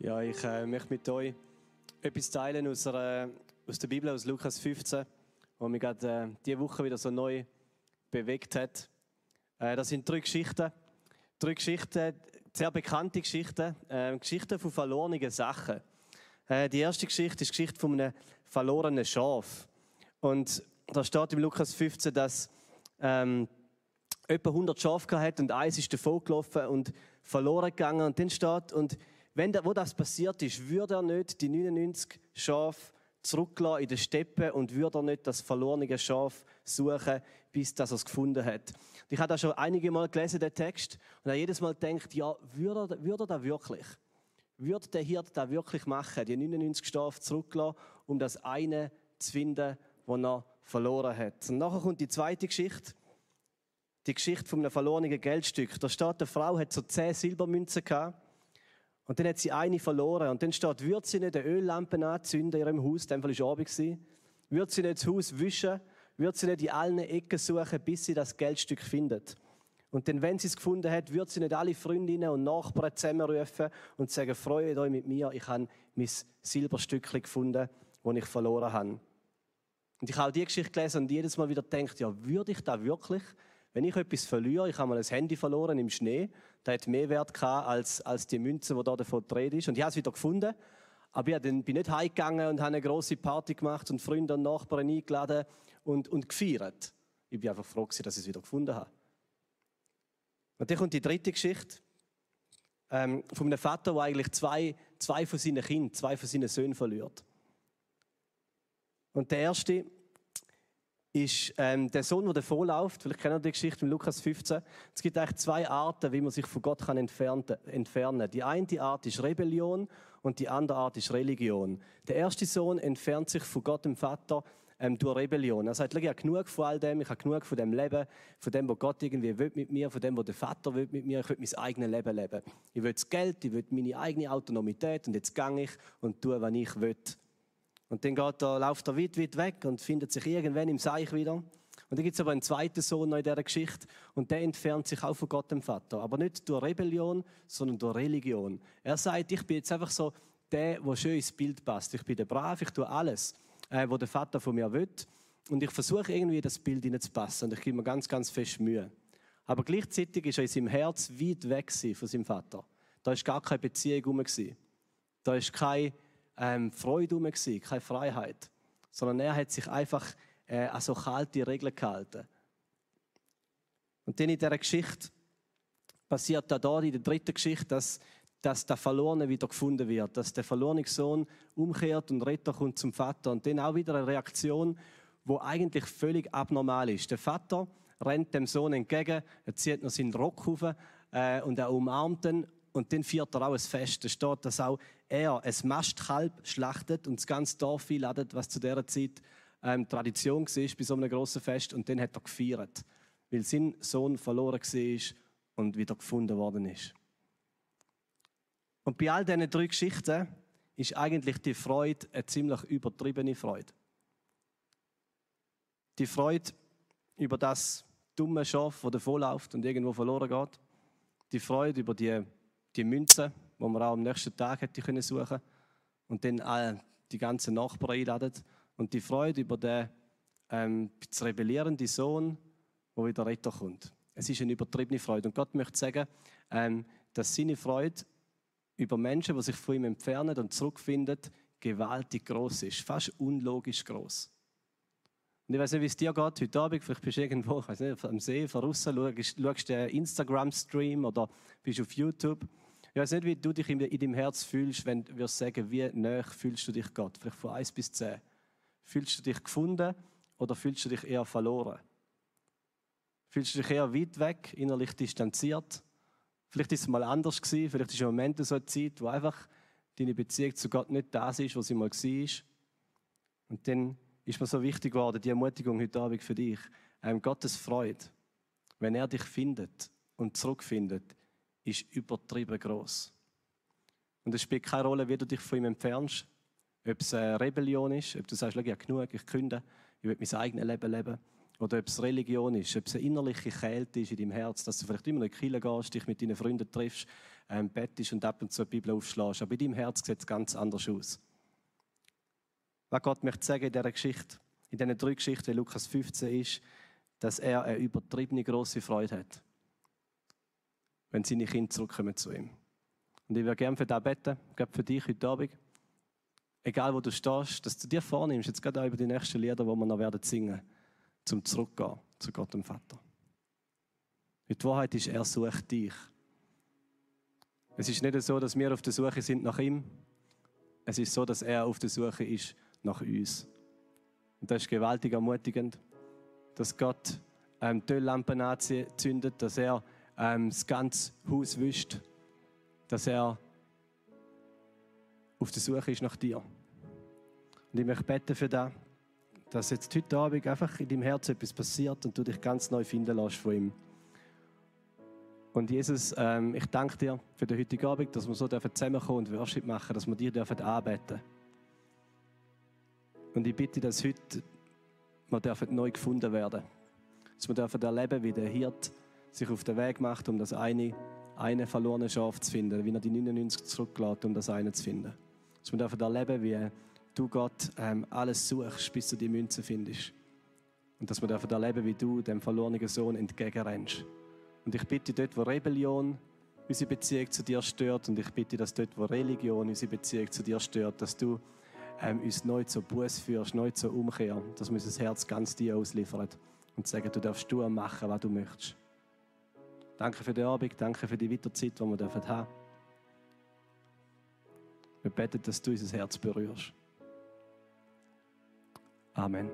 Ja, ich äh, möchte mit euch etwas teilen aus, einer, aus der Bibel, aus Lukas 15, wo mich gerade äh, diese Woche wieder so neu bewegt hat. Äh, das sind drei Geschichten. Drei Geschichten, sehr bekannte Geschichten, äh, Geschichten von verlorenen Sachen. Äh, die erste Geschichte ist die Geschichte von einem verlorenen Schaf. Und da steht im Lukas 15, dass ähm, etwa 100 Schafe hat und eins ist davon gelaufen und verloren gegangen. Und dann steht, und wenn da, wo das passiert ist, würde er nicht die 99 Schafe zurücklassen in den Steppen und würde er nicht das verlorene Schaf suchen, bis das er es gefunden hat. Ich habe da schon einige Mal gelesen, den Text, und habe jedes Mal gedacht, ja, würde er, würde er das wirklich? Würde der Hirt das wirklich machen, die 99 Schafe zurücklassen, um das eine zu finden, das er verloren hat? Und nachher kommt die zweite Geschichte, die Geschichte von einem verlorenen Geldstück. Da steht, eine Frau hat so zehn Silbermünzen gehabt und dann hat sie eine verloren. Und dann steht, würde sie nicht eine Öllampe anzünden in ihrem Haus, in dem Fall war Abend, würde sie nicht das Haus wischen, würde sie nicht in allen Ecken suchen, bis sie das Geldstück findet. Und dann, wenn sie es gefunden hat, würde sie nicht alle Freundinnen und Nachbarn zusammenrufen und sagen, freut euch mit mir, ich habe mein Silberstückchen gefunden, das ich verloren habe. Und ich habe auch die Geschichte gelesen und jedes Mal wieder gedacht, ja, würde ich da wirklich wenn ich etwas verliere, ich habe mal ein Handy verloren im Schnee, das hat mehr Wert gehabt als, als die Münze, die da davon gedreht ist. Und ich habe es wieder gefunden. Aber ich bin nicht heimgegangen und habe eine große Party gemacht und Freunde und Nachbarn eingeladen und, und gefeiert. Ich bin einfach froh, dass ich es wieder gefunden habe. Und dann kommt die dritte Geschichte ähm, von einem Vater, der eigentlich zwei, zwei von seinen Kindern, zwei von seinen Söhnen verliert. Und der erste ist ähm, der Sohn, der davor läuft. Vielleicht kennen ihr die Geschichte in Lukas 15. Es gibt eigentlich zwei Arten, wie man sich von Gott kann entfernen. Die eine Art ist Rebellion und die andere Art ist Religion. Der erste Sohn entfernt sich von Gott, dem Vater, ähm, durch Rebellion. Er sagt, ich habe genug von all dem, ich habe genug von dem Leben, von dem, was Gott irgendwie will mit mir, von dem, was der Vater will mit mir. Ich will mein eigenes Leben leben. Ich will das Geld, ich will meine eigene Autonomität und jetzt gehe ich und tue, was ich will. Und dann geht er, läuft er weit, weit weg und findet sich irgendwann im Seich wieder. Und dann gibt es aber einen zweiten Sohn noch in dieser Geschichte und der entfernt sich auch von Gott, dem Vater. Aber nicht durch Rebellion, sondern durch Religion. Er sagt, ich bin jetzt einfach so der, der schön ins Bild passt. Ich bin der Brav, ich tue alles, äh, was der Vater von mir will. Und ich versuche irgendwie das Bild hineinzupassen und ich gebe mir ganz, ganz fest Mühe. Aber gleichzeitig ist er in seinem Herz weit weg von seinem Vater. Da ist gar keine Beziehung herum. Da ist keine ähm, Freude rum, keine Freiheit. Sondern er hat sich einfach äh, an so kalte Regeln gehalten. Und dann in dieser Geschichte passiert da, da in der dritten Geschichte, dass, dass der Verlorene wieder gefunden wird, dass der verlorene Sohn umkehrt und Retter kommt zum Vater. Und dann auch wieder eine Reaktion, wo eigentlich völlig abnormal ist. Der Vater rennt dem Sohn entgegen, er zieht noch seinen Rock auf äh, und er umarmt ihn und dann feiert er auch ein Fest. Da steht, dass auch er ein Mastkalb schlachtet und das ganze Dorf einladet, was zu dieser Zeit ähm, Tradition war bei so einem grossen Fest. Und dann hat er gefeiert, weil sein Sohn verloren war und wieder gefunden worden ist. Und bei all diesen drei Geschichten ist eigentlich die Freude eine ziemlich übertriebene Freude. Die Freude über das dumme Schaf, das davonläuft und irgendwo verloren geht. Die Freude über die die Münze, die man auch am nächsten Tag hätte können und dann all die ganzen Nachbarn einladen und die Freude über den ähm, rebellierenden Sohn, der wieder Retter kommt. Es ist eine übertriebene Freude und Gott möchte sagen, ähm, dass seine Freude über Menschen, die sich von ihm entfernen und zurückfinden, gewaltig groß ist, fast unlogisch groß. Und ich weiß nicht, wie es dir geht heute Abend. Vielleicht bist du irgendwo, ich nicht, am See, von außen, schaust, schaust den Instagram-Stream oder bist auf YouTube. Ich weiß nicht, wie du dich in, deinem Herz fühlst, wenn wir sagen, wie nah fühlst du dich Gott? Vielleicht von 1 bis 10. Fühlst du dich gefunden oder fühlst du dich eher verloren? Fühlst du dich eher weit weg, innerlich distanziert? Vielleicht ist es mal anders gewesen, vielleicht ist im Moment so eine Zeit, wo einfach deine Beziehung zu Gott nicht das ist, was sie mal war. Und dann ist mir so wichtig geworden, die Ermutigung heute Abend für dich. Ähm, Gottes Freude, wenn er dich findet und zurückfindet, ist übertrieben groß. Und es spielt keine Rolle, wie du dich von ihm entfernst. Ob es eine Rebellion ist, ob du sagst, ich habe genug, ich künde, ich will mein eigenes Leben leben. oder ob es Religion ist, ob es eine innerliche Kälte ist in deinem Herz, dass du vielleicht immer in die Kirche gehst, dich mit deinen Freunden triffst, ähm, bettest und ab und zu die Bibel aufschlägst. Aber in deinem Herz sieht es ganz anders aus. Was Gott möchte sagen in dieser Geschichte, in diesen drei Geschichten, wie Lukas 15 ist, dass er eine übertriebene große Freude hat, wenn seine Kinder zurückkommen zu ihm. Und ich würde gerne für dich beten, gerade für dich heute Abend. Egal wo du stehst, dass du dir vornimmst, jetzt gerade auch über die nächsten Lieder, die wir noch werden singen, zum Zurückgehen zu Gott dem Vater. Die Wahrheit ist, er sucht dich. Es ist nicht so, dass wir auf der Suche sind nach ihm. Es ist so, dass er auf der Suche ist nach uns. Und das ist gewaltig ermutigend, dass Gott ähm, die Öllampen anzündet, dass er ähm, das ganze Haus wischt, dass er auf der Suche ist nach dir. Und ich möchte beten für das, dass jetzt heute Abend einfach in deinem Herzen etwas passiert und du dich ganz neu finden lässt von ihm. Und Jesus, ähm, ich danke dir für den heutigen Abend, dass wir so zusammenkommen und Worship machen, dass wir dir dürfen anbeten Und ich bitte, dass heute wir dürfen neu gefunden werden. Dass wir dürfen erleben, wie der Hirt sich auf den Weg macht, um das eine, eine verlorene Schaf zu finden, wie er die 99 zurücklässt, um das eine zu finden. Dass wir dürfen erleben, wie du Gott ähm, alles suchst, bis du die Münze findest. Und dass wir dürfen erleben, wie du dem verlorenen Sohn entgegenrennst. Und ich bitte dort, wo Rebellion unsere Beziehung zu dir stört, und ich bitte, dass dort, wo Religion unsere Beziehung zu dir stört, dass du ähm, uns neu zur Buß führst, neu zur Umkehr, dass wir unser Herz ganz dir ausliefern und sagen, du darfst du machen, was du möchtest. Danke für den Abend, danke für die Weiterzeit, die wir haben dürfen. Wir beten, dass du unser Herz berührst. Amen.